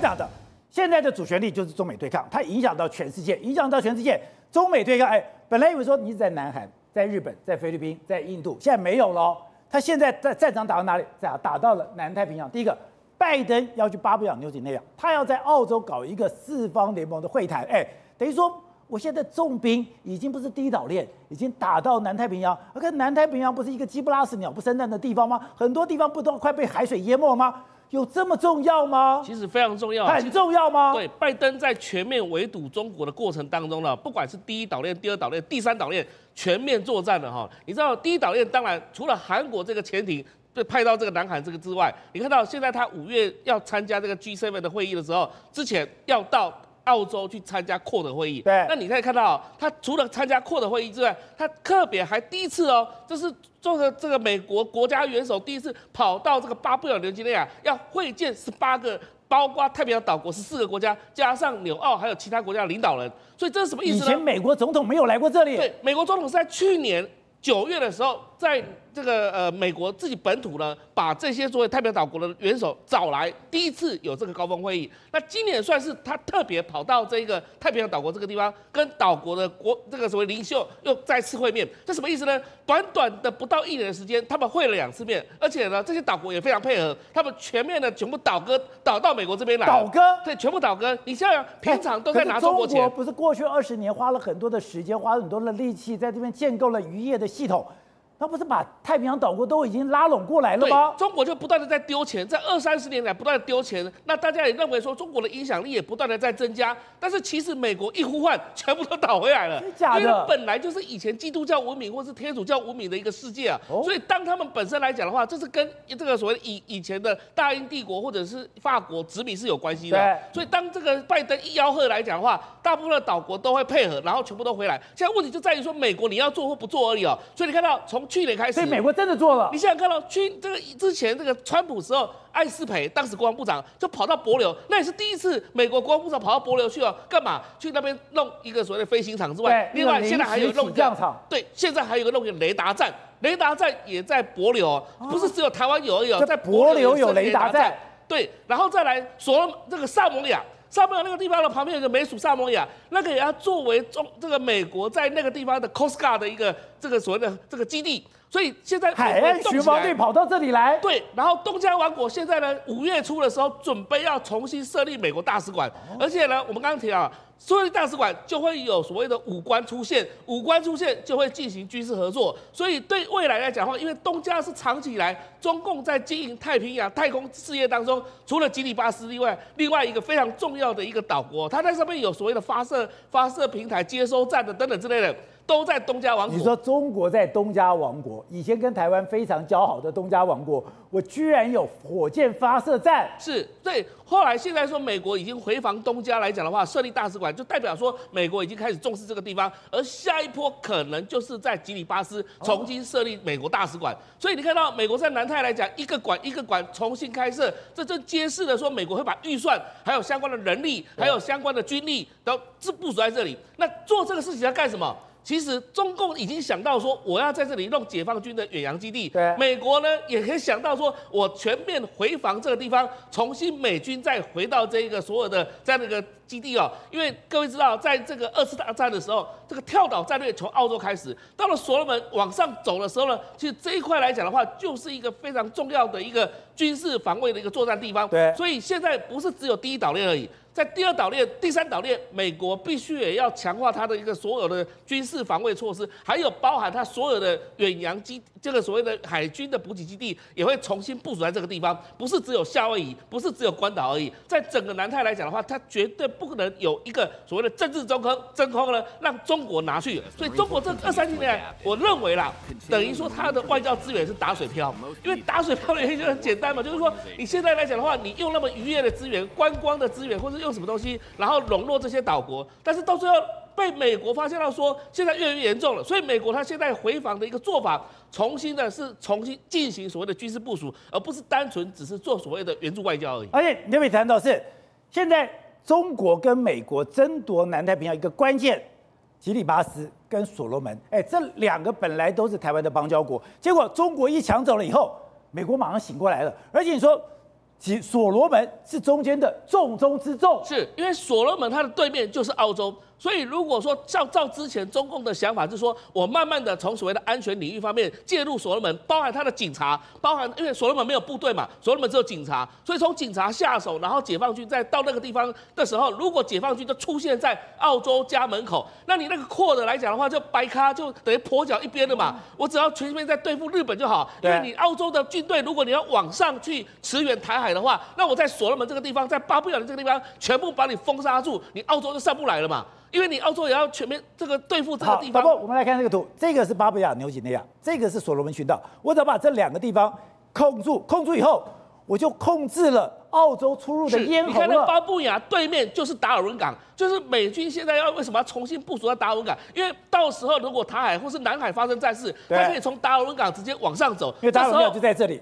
讲的，现在的主旋律就是中美对抗，它影响到全世界，影响到全世界。中美对抗，哎，本来以为说你在南韩、在日本、在菲律宾、在印度，现在没有了。他现在在战场打到哪里？在打到了南太平洋。第一个，拜登要去巴布亚纽几内亚，他要在澳洲搞一个四方联盟的会谈。哎，等于说，我现在重兵已经不是第一岛链，已经打到南太平洋。而南太平洋不是一个鸡不拉屎、鸟不生蛋的地方吗？很多地方不都快被海水淹没吗？有这么重要吗？其实非常重要，很重要吗？对，拜登在全面围堵中国的过程当中呢，不管是第一岛链、第二岛链、第三岛链，全面作战了哈。你知道第一岛链当然除了韩国这个潜艇被派到这个南海这个之外，你看到现在他五月要参加这个 G7 的会议的时候，之前要到。澳洲去参加 QUAD 的会议，对，那你可以看到，他除了参加 QUAD 的会议之外，他特别还第一次哦，这是做的这个美国国家元首第一次跑到这个巴布亚纽几内亚，要会见十八个，包括太平洋岛国十四个国家，加上纽澳还有其他国家的领导人，所以这是什么意思呢？以前美国总统没有来过这里。对，美国总统是在去年九月的时候在。这个呃，美国自己本土呢，把这些作为太平洋岛国的元首找来，第一次有这个高峰会议。那今年算是他特别跑到这个太平洋岛国这个地方，跟岛国的国这个所谓领袖又再次会面。这什么意思呢？短短的不到一年的时间，他们会了两次面，而且呢，这些岛国也非常配合，他们全面的全部倒戈倒到美国这边来。倒戈？对，全部倒戈。你想想，平常都在拿中国钱。不是过去二十年花了很多的时间，花了很多的力气，在这边建构了渔业的系统。他不是把太平洋岛国都已经拉拢过来了吗？中国就不断的在丢钱，在二三十年来不断的丢钱。那大家也认为说中国的影响力也不断的在增加。但是其实美国一呼唤，全部都倒回来了。真的假的？因为本来就是以前基督教文明或是天主教文明的一个世界啊。哦。所以当他们本身来讲的话，这是跟这个所谓以以前的大英帝国或者是法国殖民是有关系的。对。所以当这个拜登一吆喝来讲的话，大部分的岛国都会配合，然后全部都回来。现在问题就在于说美国你要做或不做而已哦。所以你看到从去年开始，所以美国。真的做了，你想想看到去这个之前这个川普时候，艾斯培当时国防部长就跑到帛琉，那也是第一次美国国防部长跑到帛琉去哦，干嘛？去那边弄一个所谓的飞行场之外，另外现在还有弄一个对，现在还有个弄一个雷达站，雷达站也在帛琉哦，不是只有台湾有而已哦，在帛琉有雷达站，对，然后再来所这个萨摩亚。萨摩亚那个地方的旁边有个美属萨摩亚，那个也要作为中这个美国在那个地方的 Coast Guard 的一个这个所谓的这个基地，所以现在海岸巡防队跑到这里来。对，然后东加王国现在呢，五月初的时候准备要重新设立美国大使馆，而且呢，我们刚刚提到。所以大使馆就会有所谓的武官出现，武官出现就会进行军事合作。所以对未来来讲的话，因为东加是长期以来中共在经营太平洋太空事业当中，除了基里巴斯以外，另外一个非常重要的一个岛国，它在上面有所谓的发射发射平台、接收站的等等之类的。都在东加王国。你说中国在东加王国，以前跟台湾非常交好的东加王国，我居然有火箭发射站？是对。后来现在说美国已经回防东家来讲的话，设立大使馆，就代表说美国已经开始重视这个地方。而下一波可能就是在吉里巴斯重新设立美国大使馆。所以你看到美国在南太来讲，一个馆一个馆重新开设，这就揭示了说美国会把预算、还有相关的人力、还有相关的军力都部署在这里。那做这个事情要干什么？其实中共已经想到说，我要在这里弄解放军的远洋基地。对，美国呢也可以想到说，我全面回防这个地方，重新美军再回到这个所有的这样的一个基地哦。因为各位知道，在这个二次大战的时候，这个跳岛战略从澳洲开始，到了所罗门往上走的时候呢，其实这一块来讲的话，就是一个非常重要的一个军事防卫的一个作战地方。对，所以现在不是只有第一岛链而已。在第二岛链、第三岛链，美国必须也要强化它的一个所有的军事防卫措施，还有包含它所有的远洋基，这个所谓的海军的补给基地，也会重新部署在这个地方。不是只有夏威夷，不是只有关岛而已。在整个南太来讲的话，它绝对不可能有一个所谓的政治中空真空呢，让中国拿去。所以中国这二三十年来，我认为啦，等于说它的外交资源是打水漂。因为打水漂的原因就很简单嘛，就是说你现在来讲的话，你用那么渔业的资源、观光的资源，或者用什么东西，然后笼络这些岛国，但是到最后被美国发现到说，现在越来越严重了，所以美国他现在回防的一个做法，重新的是重新进行所谓的军事部署，而不是单纯只是做所谓的援助外交而已。而且你有没有谈到是，现在中国跟美国争夺南太平洋一个关键，吉里巴斯跟所罗门，哎，这两个本来都是台湾的邦交国，结果中国一抢走了以后，美国马上醒过来了，而且你说。及所罗门是中间的重中之重，是因为所罗门它的对面就是澳洲。所以，如果说照照之前中共的想法，是说我慢慢的从所谓的安全领域方面介入所罗门，包含他的警察，包含因为所罗门没有部队嘛，所罗门只有警察，所以从警察下手，然后解放军再到那个地方的时候，如果解放军就出现在澳洲家门口，那你那个扩的来讲的话，就白咖就等于跛脚一边的嘛。我只要全面在对付日本就好，因为你澳洲的军队，如果你要往上去驰援台海的话，那我在所罗门这个地方，在巴布亚的这个地方，全部把你封杀住，你澳洲就上不来了嘛。因为你澳洲也要全面这个对付这个地方。好，我们来看这个图，这个是巴布亚纽几内亚，这个是所罗门群岛。我只要把这两个地方控住，控住以后，我就控制了澳洲出入的咽喉了。你看那巴布亚对面就是达尔文港，就是美军现在要为什么要重新部署在达尔文港？因为到时候如果台海或是南海发生战事，它可以从达尔文港直接往上走。因为达尔文港就在这里。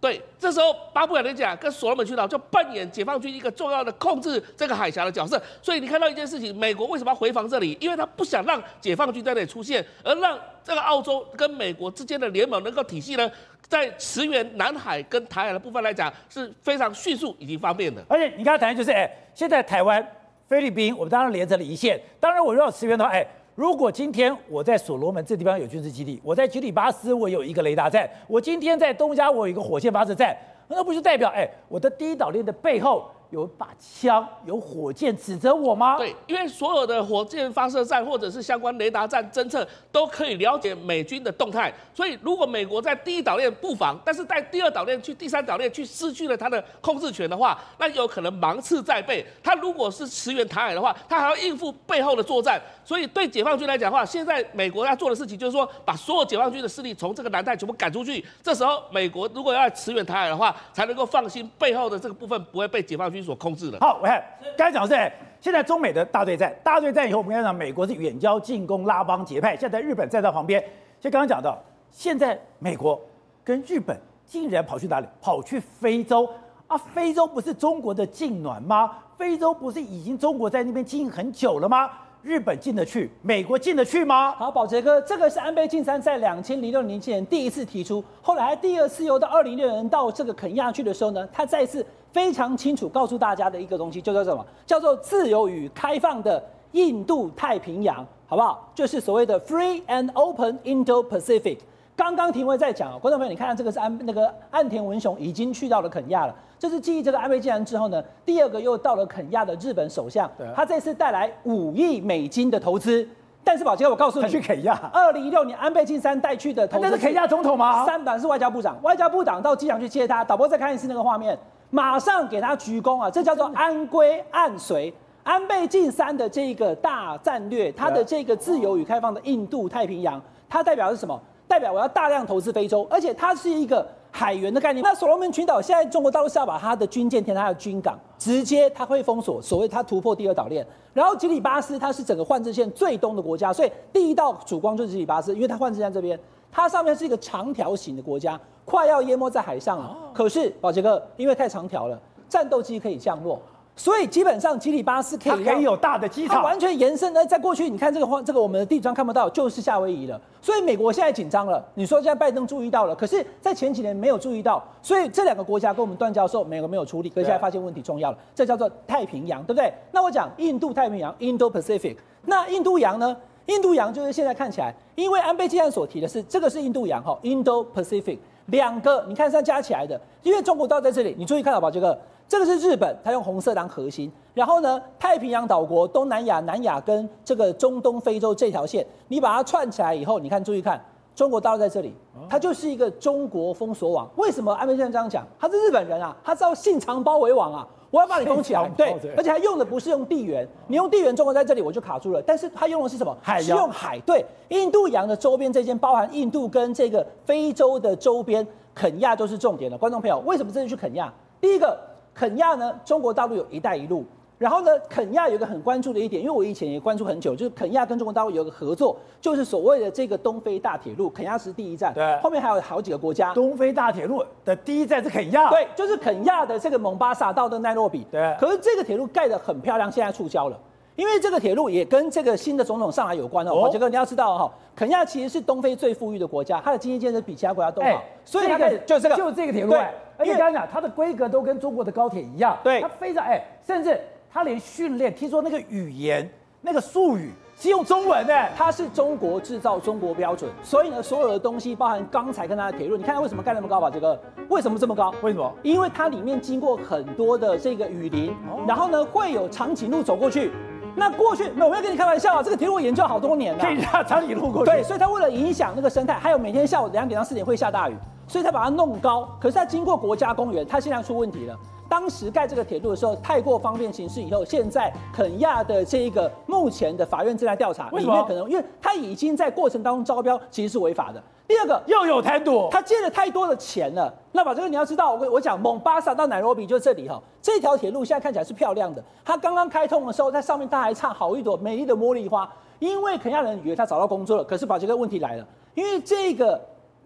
对，这时候巴布亚联亚跟所罗门群岛就扮演解放军一个重要的控制这个海峡的角色。所以你看到一件事情，美国为什么要回防这里？因为他不想让解放军在那里出现，而让这个澳洲跟美国之间的联盟能够体系呢，在驰援南海跟台海的部分来讲是非常迅速以及方便的。而且你刚才谈的就是，哎，现在台湾、菲律宾，我们当然连成了一线。当然，我如果要驰援的话，哎。如果今天我在所罗门这地方有军事基地，我在吉里巴斯我有一个雷达站，我今天在东加我有一个火箭发射站，那不就代表哎，我的第一岛链的背后？有把枪、有火箭指着我吗？对，因为所有的火箭发射站或者是相关雷达站侦测都可以了解美军的动态。所以，如果美国在第一岛链布防，但是在第二岛链去第三岛链去失去了它的控制权的话，那有可能芒刺在背。他如果是驰援台海的话，他还要应付背后的作战。所以，对解放军来讲的话，现在美国要做的事情就是说，把所有解放军的势力从这个南太全部赶出去。这时候，美国如果要驰援台海的话，才能够放心背后的这个部分不会被解放军。所控制的。好，我看刚才讲的是，现在中美的大对战，大对战以后，我们要讲美国是远交近攻，拉帮结派。现在日本站在旁边，就刚刚讲到，现在美国跟日本竟然跑去哪里？跑去非洲啊？非洲不是中国的近暖吗？非洲不是已经中国在那边经营很久了吗？日本进得去，美国进得去吗？好，宝杰哥，这个是安倍晋三在两千零六年前第一次提出，后来第二次又到二零六年到这个肯亚去的时候呢，他再次非常清楚告诉大家的一个东西，叫做什么？叫做自由与开放的印度太平洋，好不好？就是所谓的 Free and Open Indo-Pacific。刚刚廷辉在讲，观众朋友，你看看这个是安那个岸田文雄已经去到了肯亚了。这是继这个安倍晋三之后呢，第二个又到了肯亚的日本首相，他这次带来五亿美金的投资。但是宝杰，我告诉你，他去肯亚，二零一六年安倍晋三带去的投资，那是肯亚总统吗？三版是外交部长，外交部长到机场去接他。导播再看一次那个画面，马上给他鞠躬啊！这叫做安规按随安倍晋三的这个大战略，他的这个自由与开放的印度太平洋，它代表的是什么？代表我要大量投资非洲，而且它是一个海员的概念。那所罗门群岛现在中国大陆是要把它的军舰填它的军港，直接它会封锁，所谓它突破第二岛链。然后吉里巴斯它是整个换置线最东的国家，所以第一道曙光就是吉里巴斯，因为它换置线这边，它上面是一个长条形的国家，快要淹没在海上了。可是宝杰哥，因为太长条了，战斗机可以降落。所以基本上吉里巴斯可以，可以有大的机场，它完全延伸。呢，在过去，你看这个画，这个我们的地图上看不到，就是夏威夷了。所以美国现在紧张了。你说现在拜登注意到了，可是，在前几年没有注意到。所以这两个国家跟我们断交的时候，美国没有处理，可是现在发现问题重要了。这叫做太平洋，对不对？那我讲印度太平洋 （Indo-Pacific）。那印度洋呢？印度洋就是现在看起来，因为安倍晋三所提的是这个是印度洋哈，Indo-Pacific 两个，你看是加起来的，因为中国到在这里，你注意看到吧，这个。这个是日本，它用红色当核心。然后呢，太平洋岛国、东南亚、南亚跟这个中东非洲这条线，你把它串起来以后，你看，注意看，中国大陆在这里，它就是一个中国封锁网。为什么安倍先生这样讲？他是日本人啊，他知道信长包围网啊，我要把你封起来。对，而且他用的不是用地缘，你用地缘，中国在这里我就卡住了。但是他用的是什么？海用海。对，印度洋的周边这间，包含印度跟这个非洲的周边，肯亚都是重点的。观众朋友，为什么这次去肯亚？第一个。肯亚呢？中国大陆有一带一路，然后呢，肯亚有一个很关注的一点，因为我以前也关注很久，就是肯亚跟中国大陆有个合作，就是所谓的这个东非大铁路，肯亚是第一站，对，后面还有好几个国家。东非大铁路的第一站是肯亚，对，就是肯亚的这个蒙巴萨到的奈洛比，对。可是这个铁路盖得很漂亮，现在触礁了，因为这个铁路也跟这个新的总统上来有关哦。宝杰哥，你要知道哈，肯亚其实是东非最富裕的国家，它的经济建设比其他国家都好，欸、所以它就这个就这个铁路，而且刚刚讲它的规格都跟中国的高铁一样，对，它非常哎、欸，甚至它连训练，听说那个语言那个术语是用中文的，它是中国制造中国标准，所以呢，所有的东西包含钢材跟它的铁路，你看它为什么盖那么高吧？宝杰哥，为什么这么高？为什么？因为它里面经过很多的这个雨林，哦、然后呢会有长颈鹿走过去。那过去没有，我没有跟你开玩笑啊！这个铁路我研究好多年了，可以让长颈鹿过去。对，所以它为了影响那个生态，还有每天下午两点到四点会下大雨，所以它把它弄高。可是它经过国家公园，它现在出问题了。当时盖这个铁路的时候太过方便行事，以后现在肯亚的这一个目前的法院正在调查，里面可能因为他已经在过程当中招标，其实是违法的。第二个又有贪赌，他借了太多的钱了。那宝杰哥你要知道，我我讲蒙巴萨到奈罗比就这里哈，这条铁路现在看起来是漂亮的。它刚刚开通的时候，在上面它还插好一朵美丽的茉莉花，因为肯亚人以为他找到工作了。可是宝杰哥问题来了，因为这个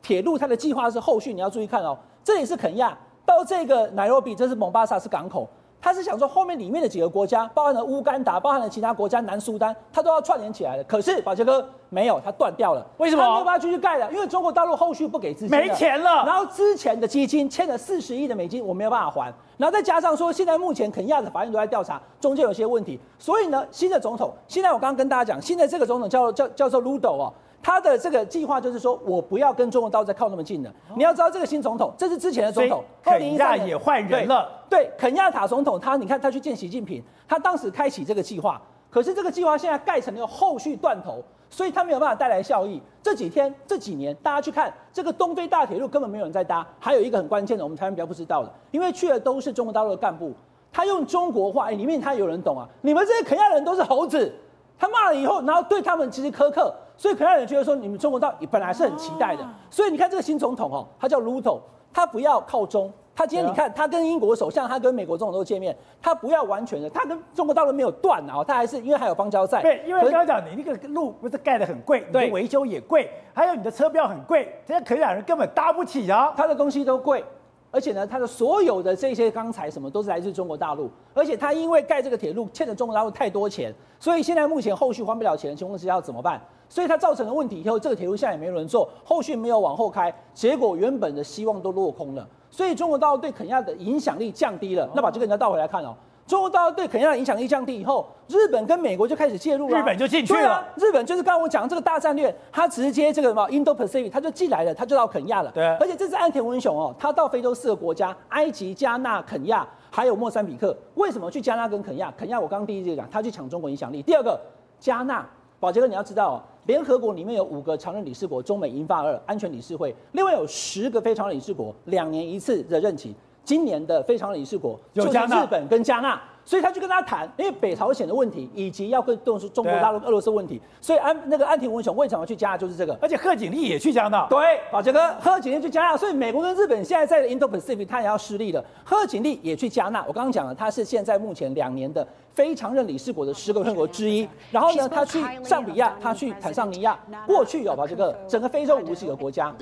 铁路它的计划是后续，你要注意看哦，这里是肯亚。到这个奈罗比，这是蒙巴萨，是港口。他是想说，后面里面的几个国家，包含了乌干达，包含了其他国家，南苏丹，他都要串联起来的。可是宝杰哥没有，他断掉了。为什么？他没有办法继续盖了，因为中国大陆后续不给资金，没钱了。然后之前的基金欠了四十亿的美金，我没有办法还。然后再加上说，现在目前肯亚的法院都在调查，中间有些问题。所以呢，新的总统，现在我刚刚跟大家讲，现在这个总统叫叫叫做鲁斗哦。他的这个计划就是说，我不要跟中国大陆再靠那么近了。你要知道，这个新总统，这是之前的总统，肯亚也换人了。对，肯亚塔总统，他你看他去见习近平，他当时开启这个计划，可是这个计划现在盖成了后续断头，所以他没有办法带来效益。这几天这几年，大家去看这个东非大铁路，根本没有人在搭。还有一个很关键的，我们台湾比较不知道的，因为去的都是中国大陆的干部，他用中国话，哎，里面他有人懂啊。你们这些肯亚人都是猴子，他骂了以后，然后对他们其实苛刻。所以肯亚人觉得说，你们中国到本来是很期待的。所以你看这个新总统哦，他叫鲁斗，他不要靠中。他今天你看，他跟英国首相，他跟美国总统都见面，他不要完全的，他跟中国大陆没有断啊，他还是因为还有邦交在。对，因为刚刚讲你那个路不是盖的很贵，你的维修也贵，还有你的车票很贵，这些肯亚人根本搭不起啊，他的东西都贵。而且呢，它的所有的这些钢材什么都是来自中国大陆，而且它因为盖这个铁路欠了中国大陆太多钱，所以现在目前后续还不了钱的情况之下要怎么办？所以它造成了问题以后，这个铁路现在也没人做，后续没有往后开，结果原本的希望都落空了，所以中国大陆对肯亚的影响力降低了。那把这个人家倒回来看哦。中国大陆对肯亚的影响力降低以后，日本跟美国就开始介入了，日本就进去了。日本就是刚刚我讲这个大战略，他直接这个什么 Indo-Pacific，他就进来了，他就到肯亚了。对，而且这次岸田文雄哦，他到非洲四个国家：埃及、加纳、肯亚，还有莫桑比克。为什么去加纳跟肯亚？肯亚我刚刚第一就讲，他去抢中国影响力。第二个，加纳，宝杰哥你要知道哦，联合国里面有五个常任理事国，中美英法二安全理事会，另外有十个非常理事国，两年一次的任期。今年的非常理事国就是日本跟加纳。所以他就跟他谈，因为北朝鲜的问题，以及要跟动中国大陆、俄罗斯问题，所以安那个安田文雄为什么去加纳，就是这个。而且贺锦丽也去加纳。对，宝杰哥，贺锦丽去加纳，所以美国跟日本现在在 Indo-Pacific，他也要失利了。贺锦丽也去加纳，我刚刚讲了，他是现在目前两年的非常任理事国的十个成员国之一。然后呢，他去上比亚，他去坦桑尼亚。过去有宝杰哥，整个非洲五十几个国家，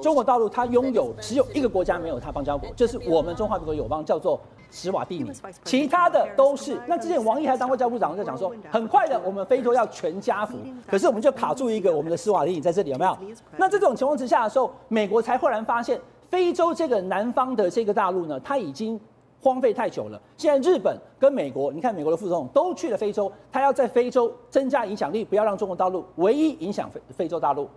中国大陆他拥有只有一个国家没有他邦交国，就是我们中华民国友邦，叫做。史瓦蒂尼，其他的都是。那之前王毅还当过教部长，在讲说，很快的，我们非洲要全家福。可是我们就卡住一个，我们的斯瓦帝尼在这里有没有？那这种情况之下的时候，美国才忽然发现，非洲这个南方的这个大陆呢，它已经荒废太久了。现在日本跟美国，你看美国的副总统都去了非洲，他要在非洲增加影响力，不要让中国大陆唯一影响非非洲大陆。